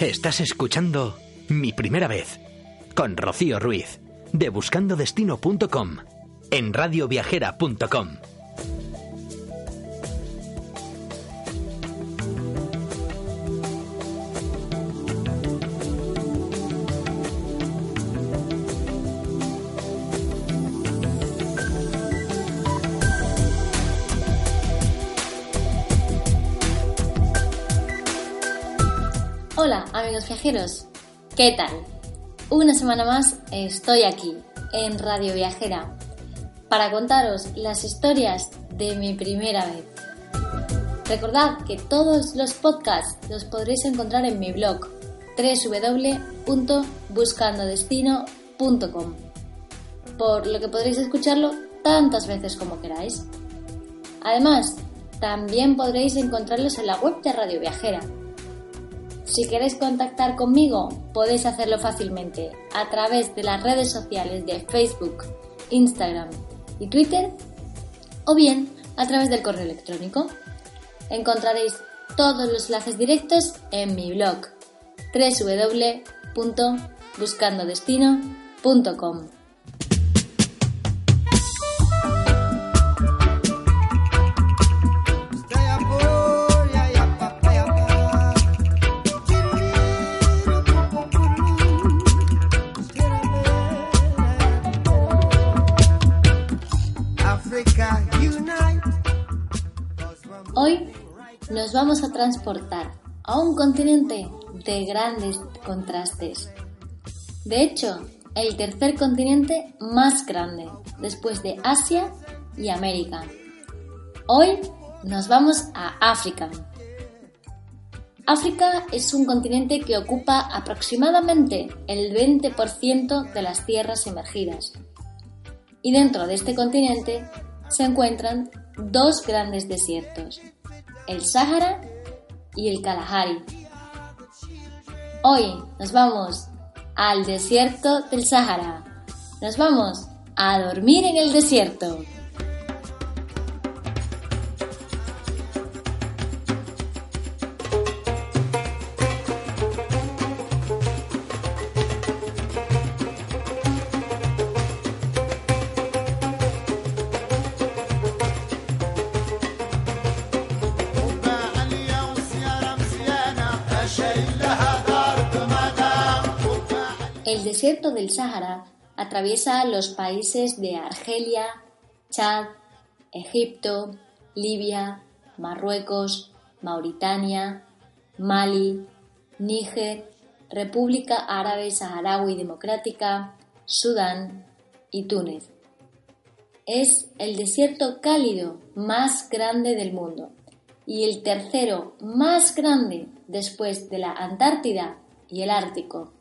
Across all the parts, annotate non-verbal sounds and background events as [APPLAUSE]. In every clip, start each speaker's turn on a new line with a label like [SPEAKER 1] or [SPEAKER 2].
[SPEAKER 1] Estás escuchando Mi Primera Vez con Rocío Ruiz de buscandodestino.com en radioviajera.com.
[SPEAKER 2] Hola amigos viajeros, ¿qué tal? Una semana más estoy aquí en Radio Viajera para contaros las historias de mi primera vez. Recordad que todos los podcasts los podréis encontrar en mi blog www.buscandodestino.com por lo que podréis escucharlo tantas veces como queráis. Además, también podréis encontrarlos en la web de Radio Viajera si queréis contactar conmigo, podéis hacerlo fácilmente a través de las redes sociales de Facebook, Instagram y Twitter o bien a través del correo electrónico. Encontraréis todos los enlaces directos en mi blog www.buscandodestino.com. vamos a transportar a un continente de grandes contrastes. De hecho, el tercer continente más grande, después de Asia y América. Hoy nos vamos a África. África es un continente que ocupa aproximadamente el 20% de las tierras emergidas. Y dentro de este continente se encuentran dos grandes desiertos, el Sáhara y el Kalahari. Hoy nos vamos al desierto del Sáhara. Nos vamos a dormir en el desierto. Desierto del Sáhara atraviesa los países de Argelia, Chad, Egipto, Libia, Marruecos, Mauritania, Mali, Níger, República Árabe Saharaui Democrática, Sudán y Túnez. Es el desierto cálido más grande del mundo y el tercero más grande después de la Antártida y el Ártico.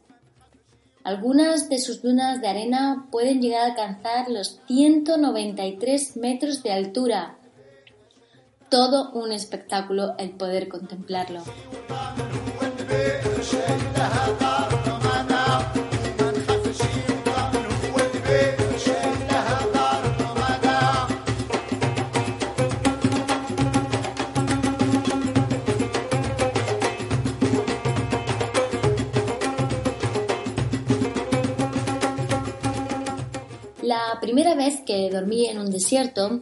[SPEAKER 2] Algunas de sus dunas de arena pueden llegar a alcanzar los 193 metros de altura. Todo un espectáculo el poder contemplarlo. Primera vez que dormí en un desierto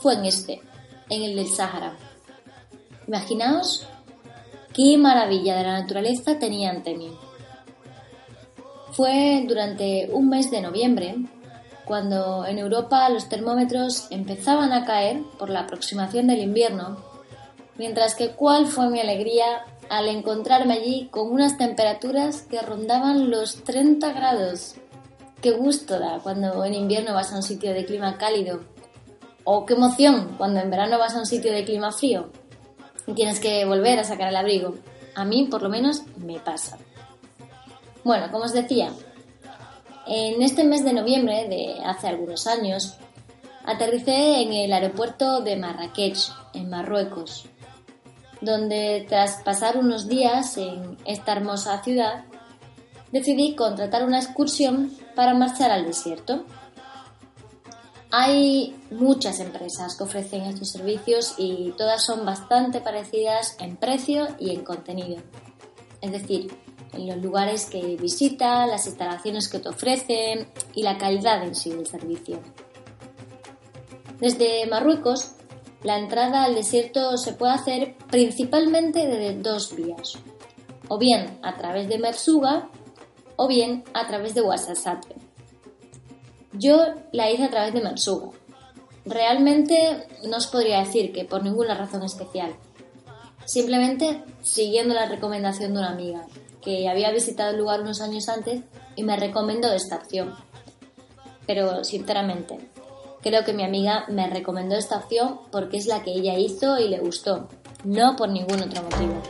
[SPEAKER 2] fue en este, en el del Sáhara. Imaginaos qué maravilla de la naturaleza tenía ante mí. Fue durante un mes de noviembre, cuando en Europa los termómetros empezaban a caer por la aproximación del invierno, mientras que cuál fue mi alegría al encontrarme allí con unas temperaturas que rondaban los 30 grados. Qué gusto da cuando en invierno vas a un sitio de clima cálido. O qué emoción cuando en verano vas a un sitio de clima frío y tienes que volver a sacar el abrigo. A mí, por lo menos, me pasa. Bueno, como os decía, en este mes de noviembre de hace algunos años, aterricé en el aeropuerto de Marrakech, en Marruecos, donde tras pasar unos días en esta hermosa ciudad, decidí contratar una excursión para marchar al desierto. Hay muchas empresas que ofrecen estos servicios y todas son bastante parecidas en precio y en contenido. Es decir, en los lugares que visitas, las instalaciones que te ofrecen y la calidad en sí del servicio. Desde Marruecos, la entrada al desierto se puede hacer principalmente de dos vías, o bien a través de Mersuga o bien a través de Ouarzazate. Yo la hice a través de Mersuga. Realmente no os podría decir que por ninguna razón especial, simplemente siguiendo la recomendación de una amiga, que había visitado el lugar unos años antes y me recomendó esta opción. Pero sinceramente, creo que mi amiga me recomendó esta opción porque es la que ella hizo y le gustó, no por ningún otro motivo.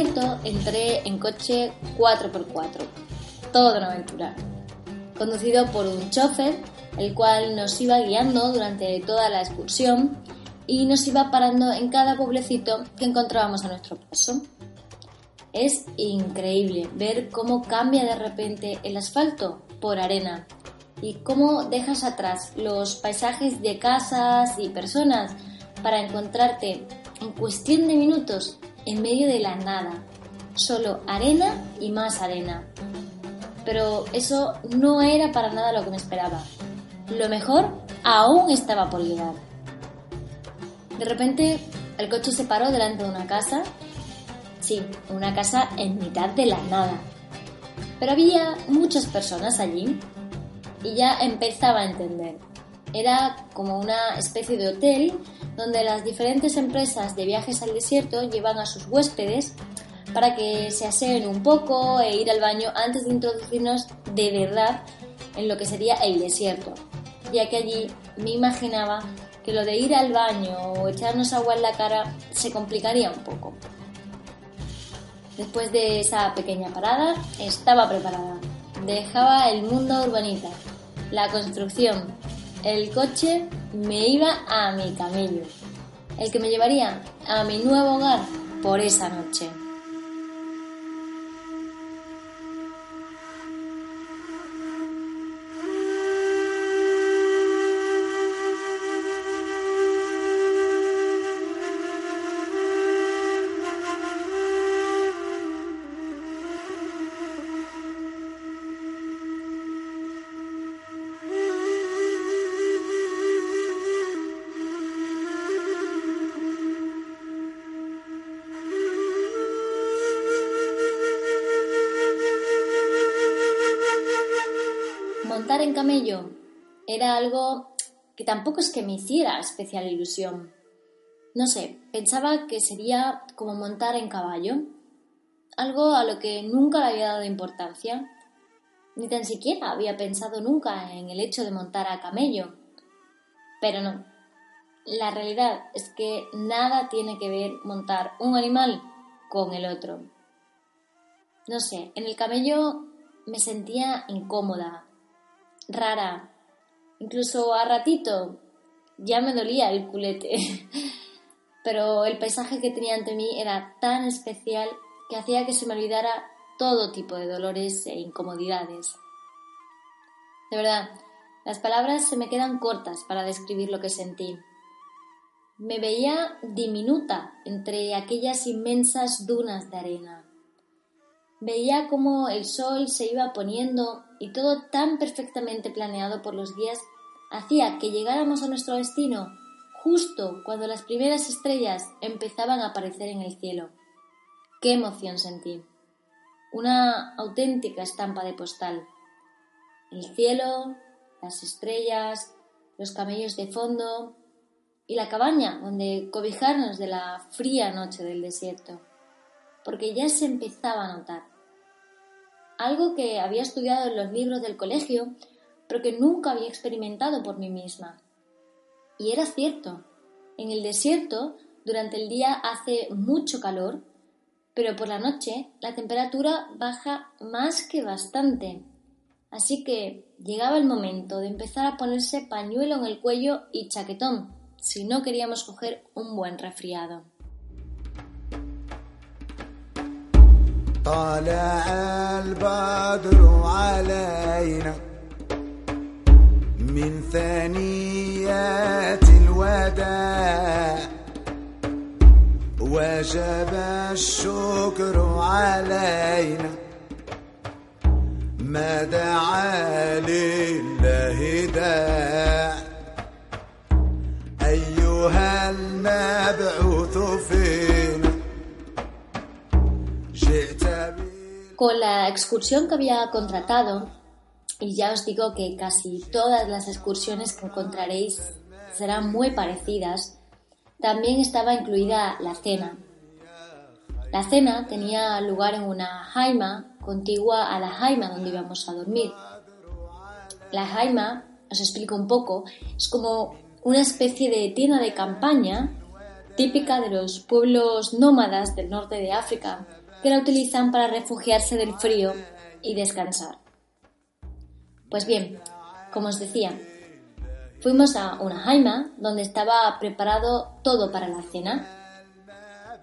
[SPEAKER 2] Entré en coche 4x4, todo una aventura, conducido por un chofer, el cual nos iba guiando durante toda la excursión y nos iba parando en cada pueblecito que encontrábamos a nuestro paso. Es increíble ver cómo cambia de repente el asfalto por arena y cómo dejas atrás los paisajes de casas y personas para encontrarte en cuestión de minutos en medio de la nada, solo arena y más arena. Pero eso no era para nada lo que me esperaba. Lo mejor aún estaba por llegar. De repente el coche se paró delante de una casa. Sí, una casa en mitad de la nada. Pero había muchas personas allí y ya empezaba a entender. Era como una especie de hotel donde las diferentes empresas de viajes al desierto llevan a sus huéspedes para que se aseen un poco e ir al baño antes de introducirnos de verdad en lo que sería el desierto, ya que allí me imaginaba que lo de ir al baño o echarnos agua en la cara se complicaría un poco. Después de esa pequeña parada, estaba preparada. Dejaba el mundo urbanita, la construcción, el coche, me iba a mi camello, el que me llevaría a mi nuevo hogar por esa noche. En camello era algo que tampoco es que me hiciera especial ilusión. No sé, pensaba que sería como montar en caballo, algo a lo que nunca le había dado importancia, ni tan siquiera había pensado nunca en el hecho de montar a camello. Pero no, la realidad es que nada tiene que ver montar un animal con el otro. No sé, en el camello me sentía incómoda, rara. Incluso a ratito ya me dolía el culete. [LAUGHS] Pero el paisaje que tenía ante mí era tan especial que hacía que se me olvidara todo tipo de dolores e incomodidades. De verdad, las palabras se me quedan cortas para describir lo que sentí. Me veía diminuta entre aquellas inmensas dunas de arena. Veía cómo el sol se iba poniendo y todo tan perfectamente planeado por los guías hacía que llegáramos a nuestro destino justo cuando las primeras estrellas empezaban a aparecer en el cielo. qué emoción sentí. Una auténtica estampa de postal. El cielo, las estrellas, los camellos de fondo y la cabaña donde cobijarnos de la fría noche del desierto, porque ya se empezaba a notar. Algo que había estudiado en los libros del colegio, pero que nunca había experimentado por mí misma. Y era cierto, en el desierto durante el día hace mucho calor, pero por la noche la temperatura baja más que bastante. Así que llegaba el momento de empezar a ponerse pañuelo en el cuello y chaquetón, si no queríamos coger un buen resfriado.
[SPEAKER 3] طالع البدر علينا من ثنيات الوداع. وجب الشكر علينا. ما دعا لله داع. أيها المبعوث فيه
[SPEAKER 2] Con la excursión que había contratado, y ya os digo que casi todas las excursiones que encontraréis serán muy parecidas, también estaba incluida la cena. La cena tenía lugar en una jaima contigua a la jaima donde íbamos a dormir. La jaima, os explico un poco, es como una especie de tienda de campaña típica de los pueblos nómadas del norte de África que la utilizan para refugiarse del frío y descansar. Pues bien, como os decía, fuimos a una jaima donde estaba preparado todo para la cena.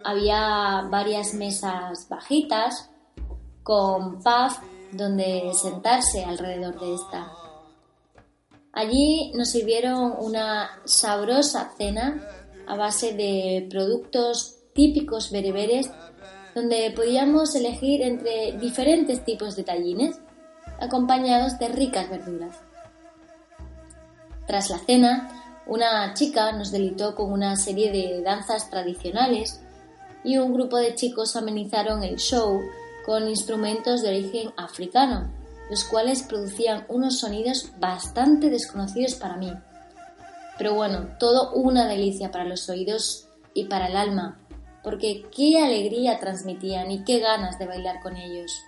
[SPEAKER 2] Había varias mesas bajitas con paz donde sentarse alrededor de esta. Allí nos sirvieron una sabrosa cena a base de productos típicos bereberes donde podíamos elegir entre diferentes tipos de tallines acompañados de ricas verduras. Tras la cena, una chica nos delitó con una serie de danzas tradicionales y un grupo de chicos amenizaron el show con instrumentos de origen africano, los cuales producían unos sonidos bastante desconocidos para mí. Pero bueno, todo una delicia para los oídos y para el alma, porque qué alegría transmitían y qué ganas de bailar con ellos.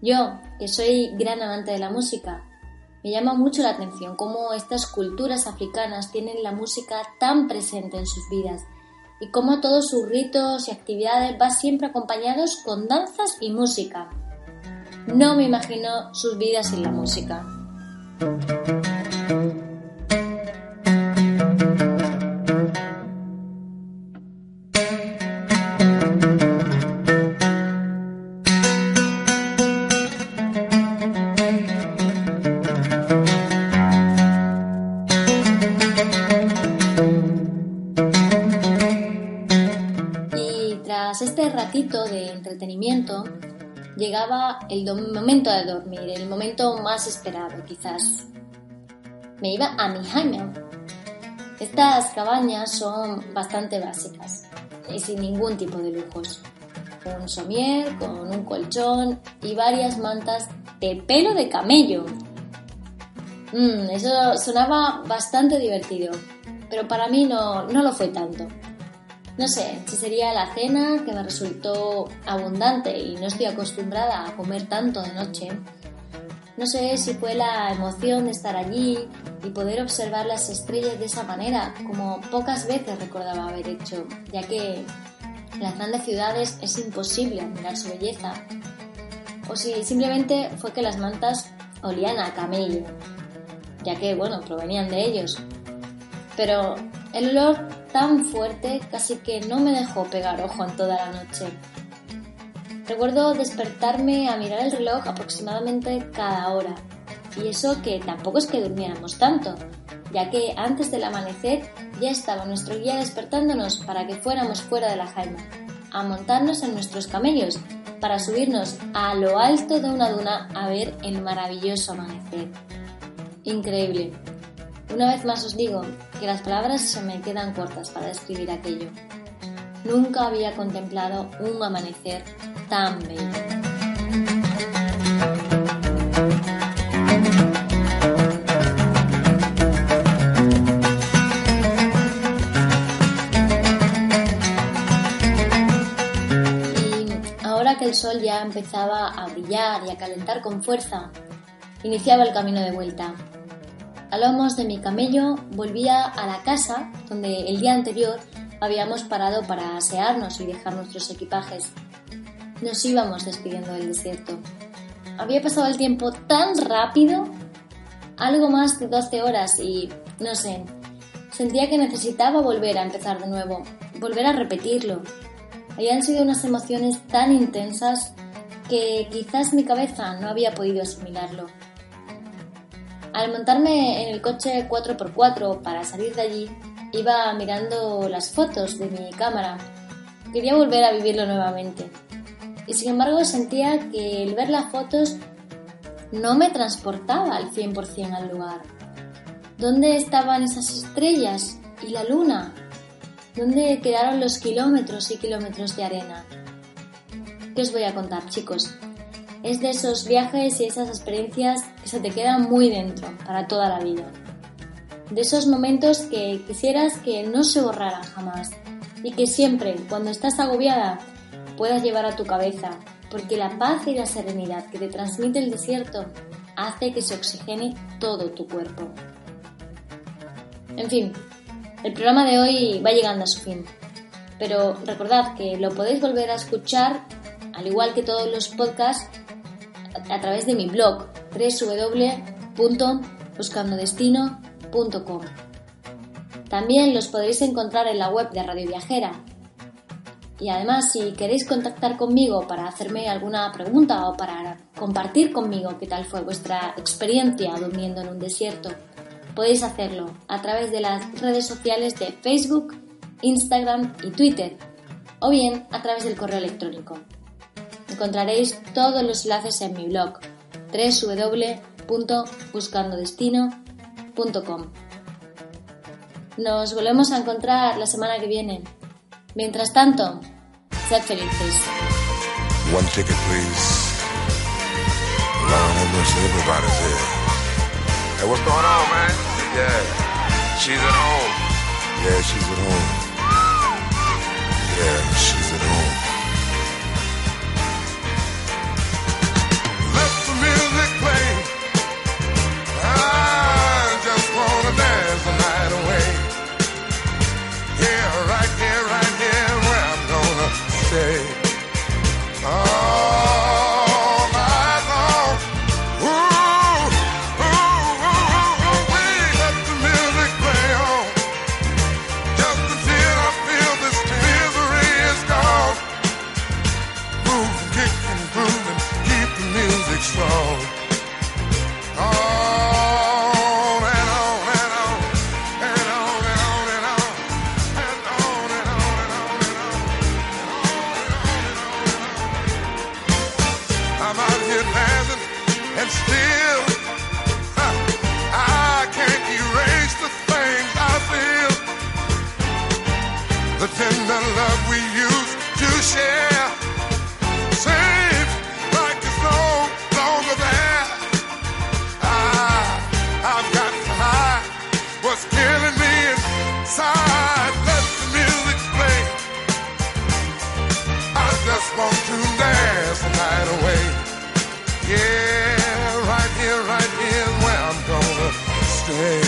[SPEAKER 2] Yo, que soy gran amante de la música, me llama mucho la atención cómo estas culturas africanas tienen la música tan presente en sus vidas y cómo todos sus ritos y actividades van siempre acompañados con danzas y música. No me imagino sus vidas sin la música. De entretenimiento, llegaba el momento de dormir, el momento más esperado quizás. Me iba a mi jaime. Estas cabañas son bastante básicas y sin ningún tipo de lujos. Un somier con un colchón y varias mantas de pelo de camello. Mm, eso sonaba bastante divertido, pero para mí no, no lo fue tanto. No sé si sería la cena que me resultó abundante y no estoy acostumbrada a comer tanto de noche. No sé si fue la emoción de estar allí y poder observar las estrellas de esa manera, como pocas veces recordaba haber hecho, ya que en las grandes ciudades es imposible admirar su belleza. O si simplemente fue que las mantas olían a camello, ya que, bueno, provenían de ellos. Pero el olor tan fuerte casi que no me dejó pegar ojo en toda la noche. Recuerdo despertarme a mirar el reloj aproximadamente cada hora, y eso que tampoco es que durmiéramos tanto, ya que antes del amanecer ya estaba nuestro guía despertándonos para que fuéramos fuera de la jaima, a montarnos en nuestros camellos, para subirnos a lo alto de una duna a ver el maravilloso amanecer. Increíble, una vez más os digo que las palabras se me quedan cortas para describir aquello. Nunca había contemplado un amanecer tan bello. el sol ya empezaba a brillar y a calentar con fuerza, iniciaba el camino de vuelta. A lomos de mi camello volvía a la casa donde el día anterior habíamos parado para asearnos y dejar nuestros equipajes. Nos íbamos despidiendo del desierto. Había pasado el tiempo tan rápido, algo más de 12 horas y, no sé, sentía que necesitaba volver a empezar de nuevo, volver a repetirlo, habían sido unas emociones tan intensas que quizás mi cabeza no había podido asimilarlo. Al montarme en el coche 4x4 para salir de allí, iba mirando las fotos de mi cámara. Quería volver a vivirlo nuevamente. Y sin embargo sentía que el ver las fotos no me transportaba al 100% al lugar. ¿Dónde estaban esas estrellas y la luna ¿Dónde quedaron los kilómetros y kilómetros de arena? ¿Qué os voy a contar, chicos? Es de esos viajes y esas experiencias que se te quedan muy dentro para toda la vida. De esos momentos que quisieras que no se borraran jamás y que siempre, cuando estás agobiada, puedas llevar a tu cabeza, porque la paz y la serenidad que te transmite el desierto hace que se oxigene todo tu cuerpo. En fin, el programa de hoy va llegando a su fin, pero recordad que lo podéis volver a escuchar, al igual que todos los podcasts, a través de mi blog www.buscandodestino.com. También los podréis encontrar en la web de Radio Viajera. Y además, si queréis contactar conmigo para hacerme alguna pregunta o para compartir conmigo qué tal fue vuestra experiencia durmiendo en un desierto, podéis hacerlo a través de las redes sociales de Facebook, Instagram y Twitter, o bien a través del correo electrónico. Encontraréis todos los enlaces en mi blog www.buscandodestino.com. Nos volvemos a encontrar la semana que viene. Mientras tanto, sed felices. One ticket, please. Hey, what's going on, man? Yeah. She's at home. Yeah, she's at home. Yeah, she's at home. right away. Yeah, right Yeah, right here, right here, where I'm gonna stay.